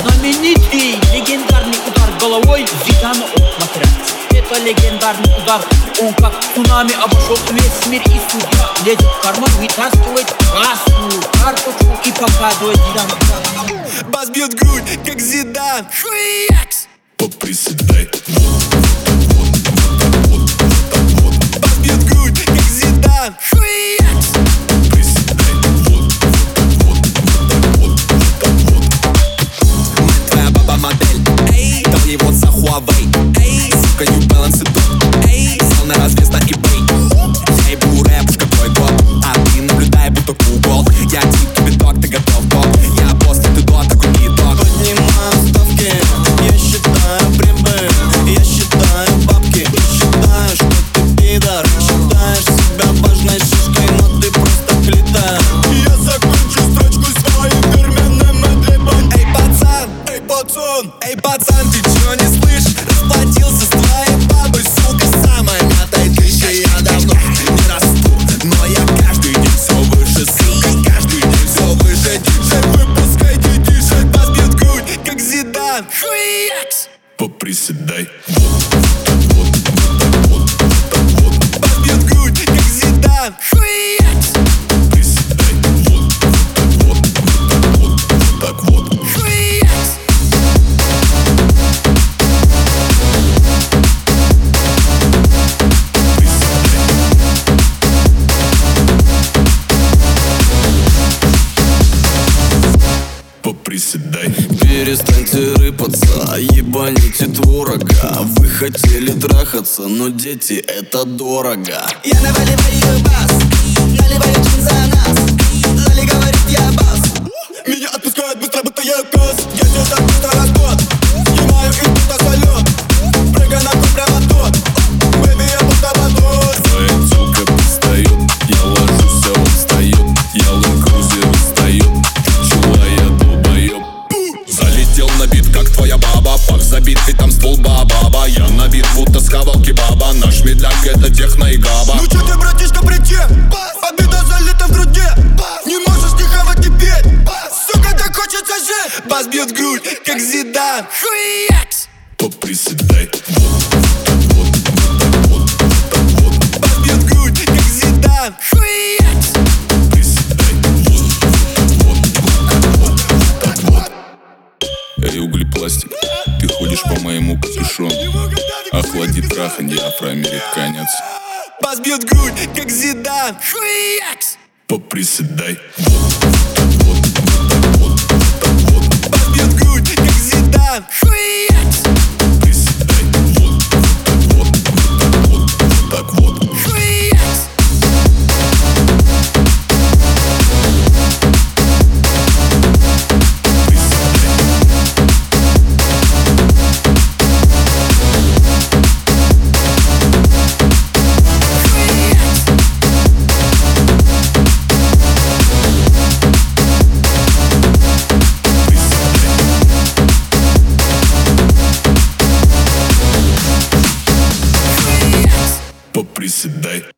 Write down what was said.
Знаменитый легендарный удар головой Зидана от Это легендарный удар. Он как цунами обошел весь мир и судья. Лезет в карман, вытаскивает красную карточку И показывает Зидану. Бас бьет грудь, как Зидан. Шуякс! Поприседай Эй, сука, New Balance и топ Эй, сел на развес на eBay пацан Эй, пацан, ты чё не слышишь? Расплатился с твоей бабой, сука Самая. Мятая тысяча, я давно не расту Но я каждый день все выше, сука Каждый день все выше, диджей Выпускайте диджей, бас бьет грудь, как Зидан. Шуякс! Поприседай. вот, Поприседай. Перестаньте рыпаться, ебаните творога Вы хотели трахаться, но дети это дорого. Я наливаю бас, наливаю чин за нас грудь, как Зидан Шуякс! Поприседай Вот, вот, вот, вот, вот, вот Бас бьет грудь, как Зидан Шуякс! Приседай Вот, вот, вот, вот, так вот Эй, углепластик Ты ходишь по моему капюшону Охлади траханье афроамериканец Бас бьет грудь, как Зидан Шуякс! Поприседай Вот, today